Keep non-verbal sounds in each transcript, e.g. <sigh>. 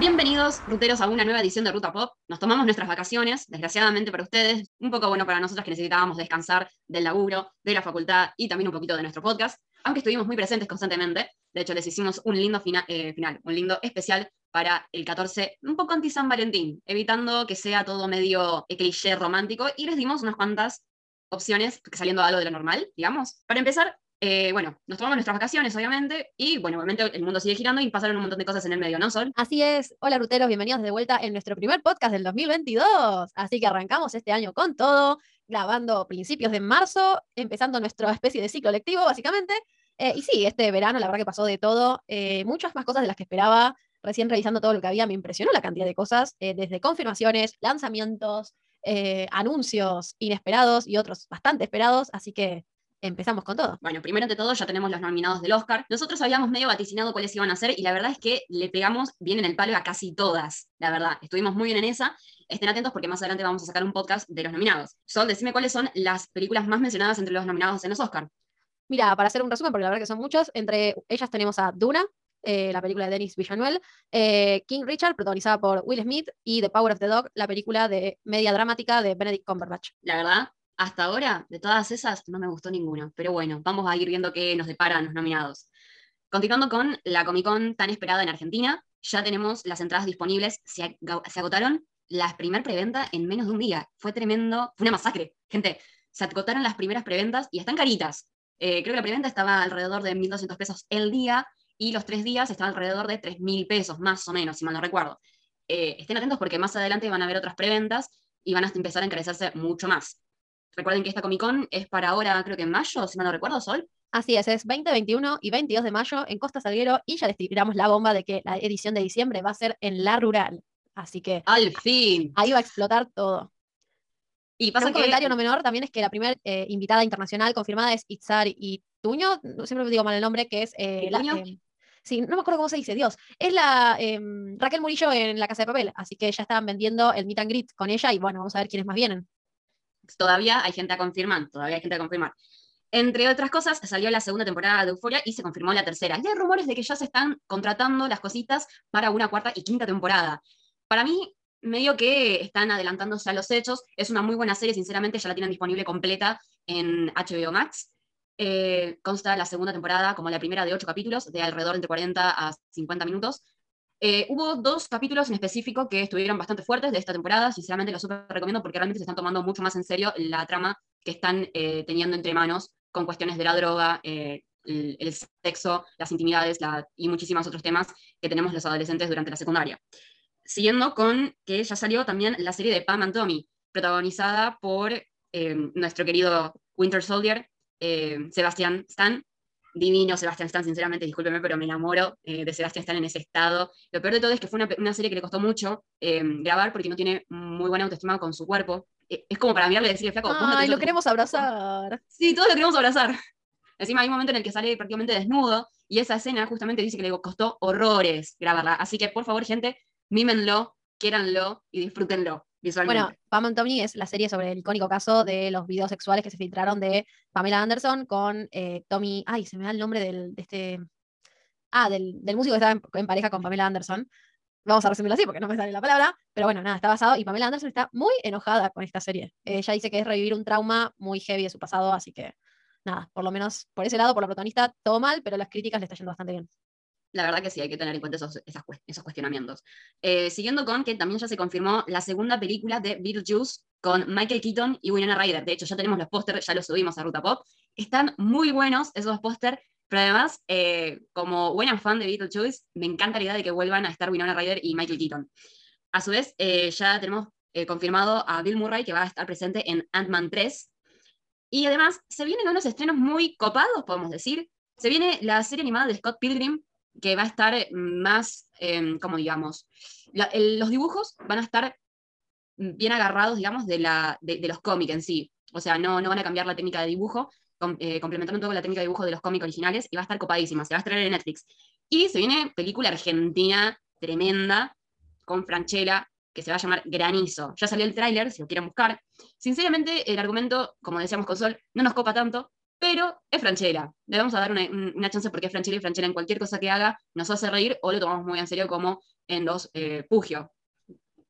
Bienvenidos, ruteros, a una nueva edición de Ruta Pop. Nos tomamos nuestras vacaciones, desgraciadamente para ustedes, un poco bueno para nosotros que necesitábamos descansar del laburo, de la facultad y también un poquito de nuestro podcast, aunque estuvimos muy presentes constantemente. De hecho, les hicimos un lindo eh, final, un lindo especial para el 14, un poco anti San Valentín, evitando que sea todo medio cliché romántico, y les dimos unas cuantas opciones saliendo algo de lo normal, digamos. Para empezar, eh, bueno, nos tomamos nuestras vacaciones, obviamente, y bueno, obviamente el mundo sigue girando y pasaron un montón de cosas en el medio, ¿no, Sol? Así es. Hola, ruteros, bienvenidos de vuelta en nuestro primer podcast del 2022. Así que arrancamos este año con todo, grabando principios de marzo, empezando nuestra especie de ciclo lectivo, básicamente. Eh, y sí, este verano, la verdad que pasó de todo, eh, muchas más cosas de las que esperaba. Recién revisando todo lo que había, me impresionó la cantidad de cosas, desde confirmaciones, lanzamientos, anuncios inesperados y otros bastante esperados. Así que empezamos con todo. Bueno, primero ante todo ya tenemos los nominados del Oscar. Nosotros habíamos medio vaticinado cuáles iban a ser y la verdad es que le pegamos bien en el palo a casi todas, la verdad. Estuvimos muy bien en esa. Estén atentos porque más adelante vamos a sacar un podcast de los nominados. Sol, decime cuáles son las películas más mencionadas entre los nominados en los Oscar. Mira, para hacer un resumen, porque la verdad que son muchos, entre ellas tenemos a Duna, eh, la película de Denis Villeneuve, eh, King Richard, protagonizada por Will Smith, y The Power of the Dog, la película de media dramática de Benedict Cumberbatch. La verdad, hasta ahora, de todas esas, no me gustó ninguna. Pero bueno, vamos a ir viendo qué nos deparan los nominados. Continuando con la Comic Con tan esperada en Argentina, ya tenemos las entradas disponibles. Se, agotaron las primeras preventa en menos de un día. Fue tremendo, fue una masacre. Gente, se agotaron las primeras preventas y están caritas. Eh, creo que la preventa estaba alrededor de 1.200 pesos el día y los tres días estaban alrededor de 3.000 pesos, más o menos, si mal no recuerdo. Eh, estén atentos porque más adelante van a haber otras preventas y van a empezar a encarecerse mucho más. Recuerden que esta Comic Con es para ahora, creo que en mayo, si mal no recuerdo, Sol. Así es, es 20, 21 y 22 de mayo en Costa Salguero y ya les tiramos la bomba de que la edición de diciembre va a ser en la rural. Así que. ¡Al fin! Ahí va a explotar todo. Y pasa un comentario no menor también es que la primera eh, invitada internacional confirmada es Itzar y Tuño, siempre me digo mal el nombre, que es eh, la, eh, sí, no me acuerdo cómo se dice, Dios. Es la em, Raquel Murillo en La Casa de Papel, así que ya estaban vendiendo el meet and greet con ella y bueno, vamos a ver quiénes más vienen todavía hay gente a confirmar, todavía hay gente a confirmar. Entre otras cosas, salió la segunda temporada de Euforia y se confirmó la tercera. Y hay rumores de que ya se están contratando las cositas para una cuarta y quinta temporada. Para mí, medio que están adelantándose a los hechos. Es una muy buena serie, sinceramente, ya la tienen disponible completa en HBO Max. Eh, consta la segunda temporada como la primera de ocho capítulos, de alrededor entre 40 a 50 minutos. Eh, hubo dos capítulos en específico que estuvieron bastante fuertes de esta temporada, sinceramente los súper recomiendo porque realmente se están tomando mucho más en serio la trama que están eh, teniendo entre manos con cuestiones de la droga, eh, el, sexo, las intimidades y muchísimos otros temas que tenemos los adolescentes durante la secundaria. Siguiendo con que ya salió también la serie de Pam and Tommy, protagonizada por nuestro querido Winter Soldier, Sebastián Stan, divino Sebastián Stan, sinceramente, discúlpeme, pero me enamoro eh, de Sebastián Stan en ese estado. Lo peor de todo es que fue una, serie que le costó mucho eh, grabar porque no tiene muy buena autoestima con su cuerpo. Eh, es como para mirarle y decirle, flaco, Ay, lo queremos abrazar. Sí, todos lo queremos abrazar. Encima hay un momento en el que sale prácticamente desnudo y esa escena justamente dice que le costó horrores grabarla. Así que, por favor, gente, mímenlo, quiéranlo y disfrútenlo. Bueno, Pam and Tommy es la serie sobre el icónico caso de los videos sexuales que se filtraron de Pamela Anderson con eh, Tommy. Ay, se me da el nombre del, de este. Ah, del, músico que estaba en, pareja con Pamela Anderson. Vamos a resumirlo así porque no me sale la palabra. Pero bueno, nada, está basado. Y Pamela Anderson está muy enojada con esta serie. Ella dice que es revivir un trauma muy heavy de su pasado, así que nada, por lo menos por ese lado, por la protagonista, todo mal, pero las críticas le está yendo bastante bien la verdad que sí, hay que tener en cuenta esos, esos cuestionamientos. Eh, siguiendo con que también ya se confirmó la segunda película de Beetlejuice con Michael Keaton y Winona Ryder. De hecho, ya tenemos los pósteres, ya los subimos a Ruta Pop. Están muy buenos esos pósteres, pero además, eh, como buena fan de Beetlejuice, me encanta la idea de que vuelvan a estar Winona Ryder y Michael Keaton. A su vez, eh, ya tenemos confirmado a Bill Murray que va a estar presente en Ant-Man 3. Y además, se vienen unos estrenos muy copados, podemos decir. Se viene la serie animada de Scott Pilgrim, que va a estar más, em, como digamos, los dibujos van a estar bien agarrados, digamos, de, la, de, los cómics en sí. O sea, no, no van a cambiar la técnica de dibujo, eh, complementando un poco la técnica de dibujo de los cómics originales, y va a estar copadísima, se va a estrenar en Netflix. Y se viene película argentina tremenda, con Franchella, que se va a llamar Granizo. Ya salió el tráiler, si lo quieren buscar. Sinceramente, el argumento, como decíamos con Sol, no nos copa tanto, pero es Franchella. Le vamos a dar una, una chance porque es Franchella y Franchella en cualquier cosa que haga nos hace reír o lo tomamos muy en serio como en los eh, Pugio.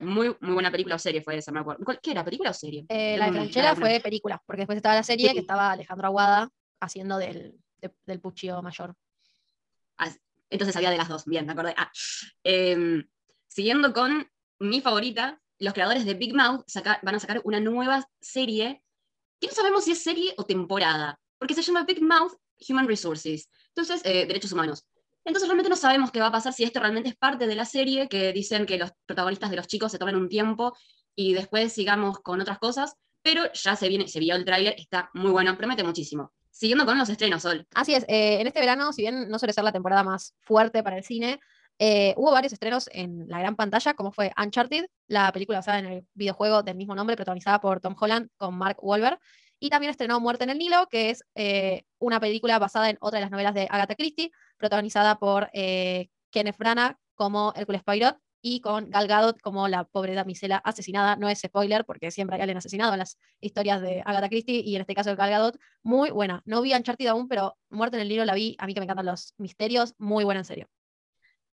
Muy, muy buena película o serie fue esa, me acuerdo. ¿Qué era, película o serie? Eh, la de Franchella fue película, porque después estaba la serie Sí. que estaba Alejandro Aguada haciendo del, de- del Puccio mayor. Ah, Entonces había de las dos, bien, me acordé. Ah, em, siguiendo con mi favorita, los creadores de Big Mouth saca- van a sacar una nueva serie, que no sabemos si es serie o temporada, porque se llama Big Mouth Human Resources, entonces, eh, derechos humanos. Entonces realmente no sabemos qué va a pasar si esto realmente es parte de la serie, que dicen que los protagonistas de los chicos se tomen un tiempo y después sigamos con otras cosas, pero ya se viene, se vio el tráiler, está muy bueno, promete muchísimo. Siguiendo con los estrenos, Sol. Así es, eh, en este verano, si bien no suele ser la temporada más fuerte para el cine, eh, hubo varios estrenos en la gran pantalla, como fue Uncharted, la película basada en el videojuego del mismo nombre, protagonizada por Tom Holland con Mark Wahlberg, y también estrenó Muerte en el Nilo, que es eh, una película basada en otra de las novelas de Agatha Christie, protagonizada por eh, Kenneth Branagh como Hércules Poirot y con Gal Gadot como la pobre damisela asesinada. No es spoiler, porque siempre hay alguien asesinado en las historias de Agatha Christie, y en este caso de Gal Gadot, muy buena. No vi Uncharted aún, pero Muerte en el Nilo la vi. A mí que me encantan los misterios, muy buena en serio.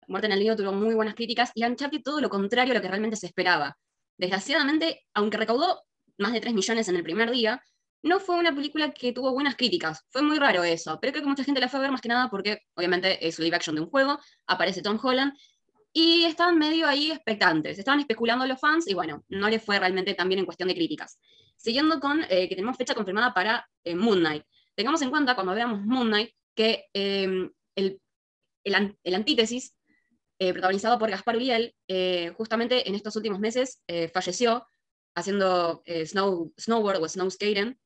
Muerte en el Nido tuvo muy buenas críticas y Uncharted todo lo contrario a lo que realmente se esperaba. Desgraciadamente, aunque recaudó más de 3 millones en el primer día, no fue una película que tuvo buenas críticas. Fue muy raro eso, pero creo que mucha gente la fue a ver más que nada porque obviamente es live action de un juego, aparece Tom Holland y estaban medio ahí expectantes, estaban especulando los fans y bueno, no le fue realmente tan bien en cuestión de críticas. Siguiendo con eh, que tenemos fecha confirmada para eh, Moon Knight. Tengamos en cuenta cuando veamos Moon Knight que eh, el, el, an- el antítesis eh, protagonizado por Gaspar Uriel, eh, justamente en estos últimos meses eh, falleció haciendo snow, snowboard o snow skating.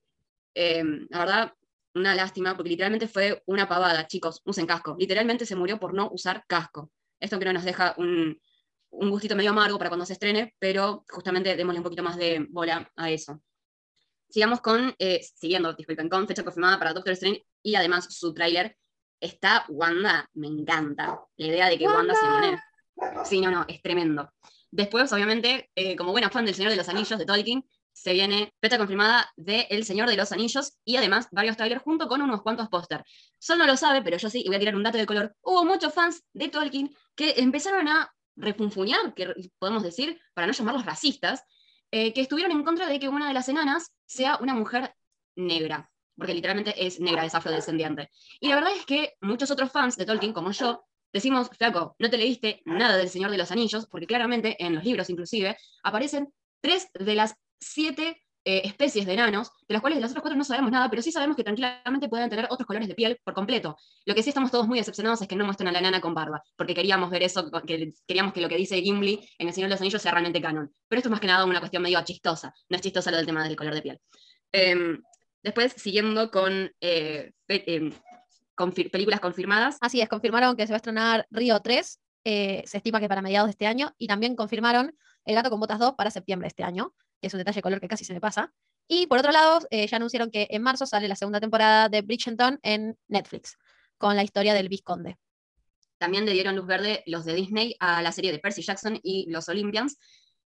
Eh, la verdad, una lástima, porque literalmente fue una pavada, chicos, usen casco. Literalmente se murió por no usar casco. Esto creo nos deja un, un gustito medio amargo para cuando se estrene, pero justamente démosle un poquito más de bola a eso. Sigamos con, eh, siguiendo, disculpen, con fecha confirmada para Doctor Strange y además su tráiler está Wanda, me encanta. La idea de que Wanda, se ¡Wanda! pone. Sí, no, no, es tremendo. Después, obviamente, eh, como buena fan del Señor de los Anillos de Tolkien, se viene fecha confirmada de El Señor de los Anillos y además varios trailers junto con unos cuantos póster. Sol no lo sabe, pero yo sí, y voy a tirar un dato de color. Hubo muchos fans de Tolkien que empezaron a refunfuñar, que podemos decir, para no llamarlos racistas, eh, que estuvieron en contra de que una de las enanas sea una mujer negra, porque literalmente es negra, es afrodescendiente. Y la verdad es que muchos otros fans de Tolkien, como yo, decimos, flaco, no te leíste nada del Señor de los Anillos, porque claramente en los libros inclusive aparecen tres de las siete eh, especies de enanos, de las cuales de las otras cuatro no sabemos nada, pero sí sabemos que tranquilamente pueden tener otros colores de piel por completo. Lo que sí estamos todos muy decepcionados es que no muestren a la enana con barba, porque queríamos ver eso, que queríamos que lo que dice Gimli en El Señor de los Anillos sea realmente canon. Pero esto es más que nada una cuestión medio chistosa, no es chistosa lo del tema del color de piel. Em, después, siguiendo con, eh, em, confir- películas confirmadas, Así es, confirmaron que se va a estrenar Río 3, eh, se estima que para mediados de este año, y también confirmaron El gato con botas 2 para septiembre de este año, que es un detalle de color que casi se me pasa. Y por otro lado, eh, ya anunciaron que en marzo sale la segunda temporada de Bridgerton en Netflix, con la historia del Visconde. también le dieron luz verde los de Disney a la serie de Percy Jackson y los Olympians.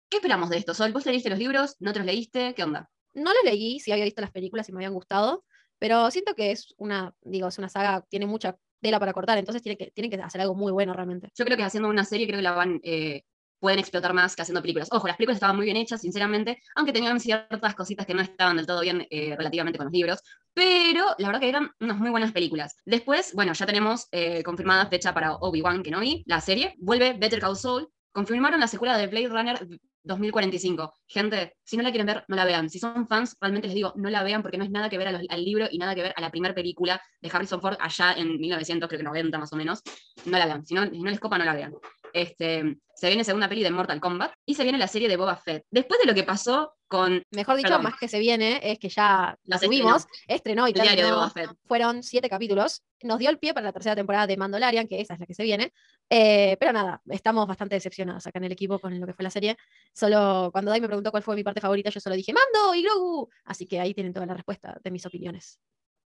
¿Qué esperamos de esto, Sol? ¿Vos te leíste los libros? ¿No te los leíste? ¿Qué onda? No lo leí, sí había visto las películas y me habían gustado, pero siento que es una, digo, es una saga, tiene mucha tela para cortar, entonces tiene que, tienen que hacer algo muy bueno realmente. Yo creo que haciendo una serie creo que la van, eh, pueden explotar más que haciendo películas. Ojo, las películas estaban muy bien hechas, sinceramente, aunque tenían ciertas cositas que no estaban del todo bien eh, relativamente con los libros, pero la verdad que eran unas muy buenas películas. Después, bueno, ya tenemos eh, confirmada fecha para Obi-Wan Kenobi, la serie. Vuelve Better Call Saul. Confirmaron la secuela de Blade Runner 2045. Gente, si no la quieren ver, no la vean. Si son fans, realmente les digo, no la vean porque no es nada que ver los- al libro y nada que ver a la primera película de Harrison Ford allá en 1900, creo que 90 más o menos. No la vean. Si no, si no les copa, no la vean. Este, se viene segunda peli de Mortal Kombat y se viene la serie de Boba Fett. Después de lo que pasó con Mejor dicho, Perdón. más que se viene, es que ya La la tuvimos, estrenó y el diario de. Boba Fett. Fueron siete capítulos. Nos dio el pie para la tercera temporada de Mandalorian, que esa es la que se viene. Eh, pero nada, estamos bastante decepcionados acá en el equipo con lo que fue la serie. Solo cuando Dai me preguntó cuál fue mi parte favorita, yo solo dije Mando y Grogu. Así que ahí tienen toda la respuesta de mis opiniones.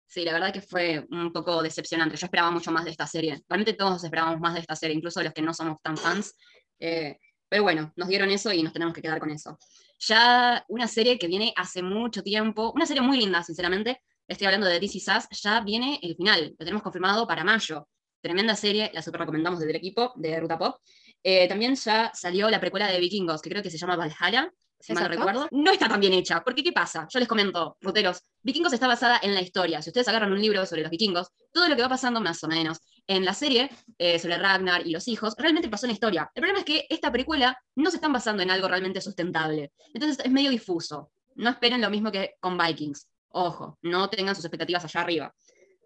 Sí, la verdad que fue un poco decepcionante. Yo esperaba mucho más de esta serie. Realmente todos esperábamos más de esta serie, incluso los que no somos tan fans. Eh, pero bueno, nos dieron eso y nos tenemos que quedar con eso. Ya una serie que viene hace mucho tiempo, una serie muy linda, sinceramente, estoy hablando de DC Sass, ya viene el final, lo tenemos confirmado para mayo. Tremenda serie, la super recomendamos desde el equipo de Ruta Pop. Eh, también ya salió la precuela de Vikingos, que creo que se llama Valhalla, mal recuerdo. No está tan bien hecha, porque ¿qué pasa? Yo les comento, ruteros, Vikingos está basada en la historia. Si ustedes agarran un libro sobre los vikingos, todo lo que va pasando más o menos en la serie eh, sobre Ragnar y los hijos, realmente pasó en la historia. El problema es que esta precuela no se están basando en algo realmente sustentable. Entonces es medio difuso. No esperen lo mismo que con Vikings. Ojo, no tengan sus expectativas allá arriba.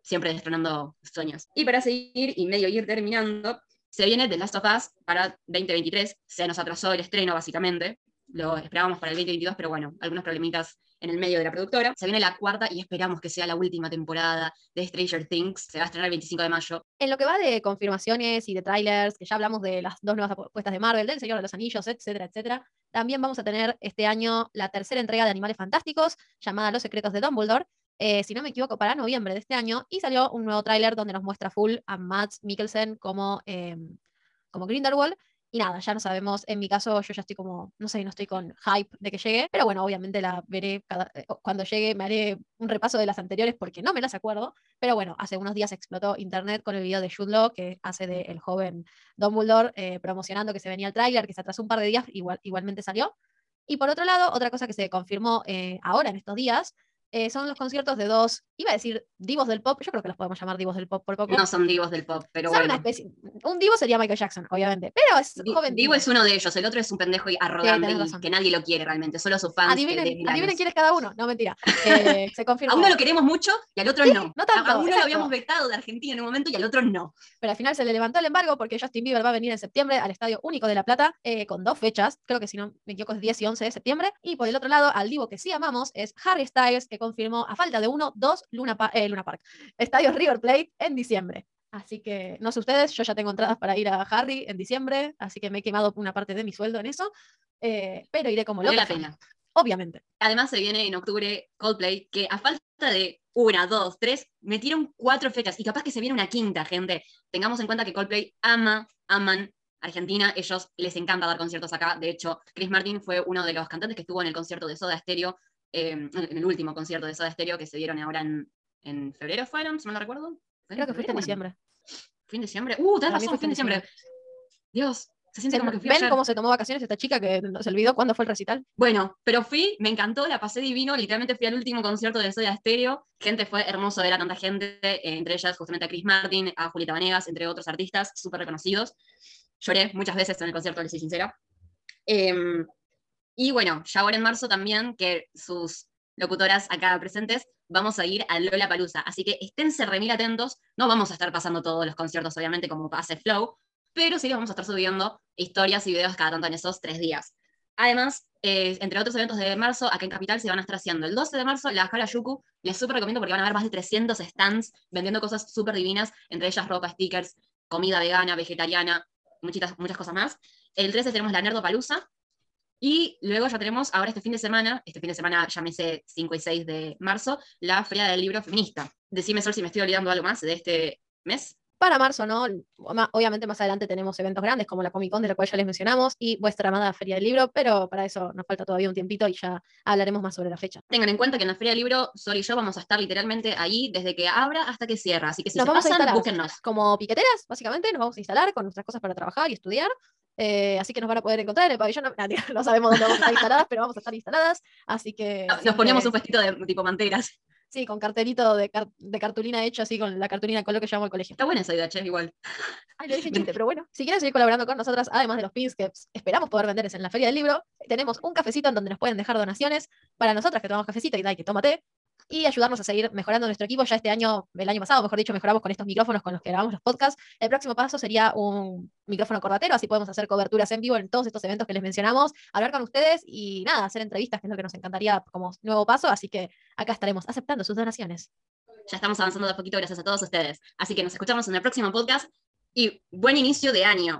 Siempre destronando sueños. Y para seguir y medio ir terminando, se viene The Last of Us para 2023. Se nos atrasó el estreno, básicamente. Lo esperábamos para el 2022, pero bueno, algunos problemitas en el medio de la productora. Se viene la cuarta y esperamos que sea la última temporada de Stranger Things. Se va a estrenar el 25 de mayo. En lo que va de confirmaciones y de trailers, que ya hablamos de las dos nuevas apuestas de Marvel, del Señor de los Anillos, etcétera, etcétera, también vamos a tener este año la tercera entrega de Animales Fantásticos, llamada Los Secretos de Dumbledore, eh, si no me equivoco, para noviembre de este año, y salió un nuevo tráiler donde nos muestra full a Mads Mikkelsen como, eh, como Grindelwald. Y nada, ya no sabemos, en mi caso yo ya estoy como, no sé, no estoy con hype de que llegue, pero bueno, obviamente la veré cada- eh, cuando llegue, me haré un repaso de las anteriores porque no me las acuerdo, pero bueno, hace unos días explotó internet con el video de Jude que hace de el joven Dumbledore, eh, promocionando que se venía el tráiler, que se atrasó un par de días, igual, igualmente salió. Y por otro lado, otra cosa que se confirmó eh, ahora en estos días eh, son los conciertos de dos, iba a decir divos del pop, yo creo que los podemos llamar divos del pop por poco. No son divos del pop, pero Son bueno. especie- un divo sería Michael Jackson, obviamente, pero es Di- joven. Divo es uno de ellos, el otro es un pendejo y arrogante y que nadie lo quiere realmente, solo sus fans. Adivinen, adivinen quién es cada uno. No, mentira. Eh, se <laughs> confirmó. A uno lo queremos mucho y al otro Sí, no. no tanto, a uno exacto. lo habíamos vetado de Argentina en un momento y al otro no. Pero al final se le levantó el embargo porque Justin Bieber va a venir en septiembre al Estadio Único de La Plata eh, con dos fechas, creo que si no me equivoco es 10 y 11 de septiembre. Y por el otro lado, al divo que sí amamos es Harry Styles, que confirmó a falta de uno, dos Luna, Pa- eh, Luna Park, Estadio River Plate en diciembre. Así que no sé ustedes, yo ya tengo entradas para ir a Harry en diciembre, así que me he quemado una parte de mi sueldo en eso, eh, pero iré como Vale loca. la pena. Obviamente. Además se viene en octubre Coldplay, que a falta de una, dos, tres, metieron cuatro fechas y capaz que se viene una quinta, gente. Tengamos en cuenta que Coldplay ama, aman Argentina, ellos les encanta dar conciertos acá. De hecho, Chris Martin fue uno de los cantantes que estuvo en el concierto de Soda Stereo, eh, en el último concierto de Soda Stereo que se dieron ahora en, en febrero, ¿fueron? Si no lo recuerdo. ¿Fue Creo que fuiste en febrero? diciembre. ¿Fue en diciembre? Uh, tenés razón, fue en en diciembre. Dios, se siente Se- como que fui ¿Ven ayer. cómo se tomó vacaciones esta chica que no se olvidó cuándo fue el recital? Bueno, pero fui, me encantó, la pasé divino, literalmente fui al último concierto de Soda Stereo, gente, fue hermoso ver a tanta gente, eh, entre ellas justamente a Chris Martin, a Julieta Vanegas, entre otros artistas súper reconocidos. Lloré muchas veces en el concierto, les soy sincera. Em, y bueno, ya ahora en marzo también, que sus locutoras acá presentes, vamos a ir a Lola Palusa. Así que esténse remil atentos. No vamos a estar pasando todos los conciertos, obviamente, como hace Flow, pero sí les vamos a estar subiendo historias y videos cada tanto en esos tres días. Además, eh, entre otros eventos de marzo, acá en Capital se van a estar haciendo el 12 de marzo la Harajuku. Les súper recomiendo porque van a haber más de 300 stands vendiendo cosas súper divinas, entre ellas ropa, stickers, comida vegana, vegetariana, muchitas- muchas cosas más. El 13 tenemos la Nerdopalusa. Y luego ya tenemos, ahora este fin de semana, este fin de semana llámese 5 y 6 de marzo, la Feria del Libro Feminista. Decime, Sol, si me estoy olvidando algo más de este mes. Para marzo, ¿no? Obviamente más adelante tenemos eventos grandes como la Comic Con, de la cual ya les mencionamos, y vuestra amada Feria del Libro, pero para eso nos falta todavía un tiempito y ya hablaremos más sobre la fecha. Tengan en cuenta que en la Feria del Libro, Sol y yo vamos a estar literalmente ahí desde que abra hasta que cierra. Así que si Nos se vamos a pasan, instalar. búsquennos. Como piqueteras, básicamente, nos vamos a instalar con nuestras cosas para trabajar y estudiar. Eh, así que nos van a poder encontrar en el pabellón. No, <laughs> no sabemos dónde vamos a estar instaladas, pero vamos a estar instaladas. Así que. Nos poníamos un vestido de tipo manteras. Sí, con cartelito de, car- de cartulina hecho así con la cartulina de color que llevamos al colegio. Está buena esa idea, che, igual. Ay, lo dije chiste, pero bueno. Si quieren seguir colaborando con nosotras, además de los pins que esperamos poder venderles en la Feria del Libro, tenemos un cafecito en donde nos pueden dejar donaciones para nosotras que tomamos cafecito y tal, que tómate, y ayudarnos a seguir mejorando nuestro equipo. Ya este año, el año pasado, mejor dicho, mejoramos con estos micrófonos con los que grabamos los podcasts. El próximo paso sería un micrófono corbatero, así podemos hacer coberturas en vivo en todos estos eventos que les mencionamos, hablar con ustedes y nada, hacer entrevistas, que es lo que nos encantaría como nuevo paso. Así que acá estaremos aceptando sus donaciones. Ya estamos avanzando de poquito gracias a todos ustedes. Así que nos escuchamos en el próximo podcast y buen inicio de año.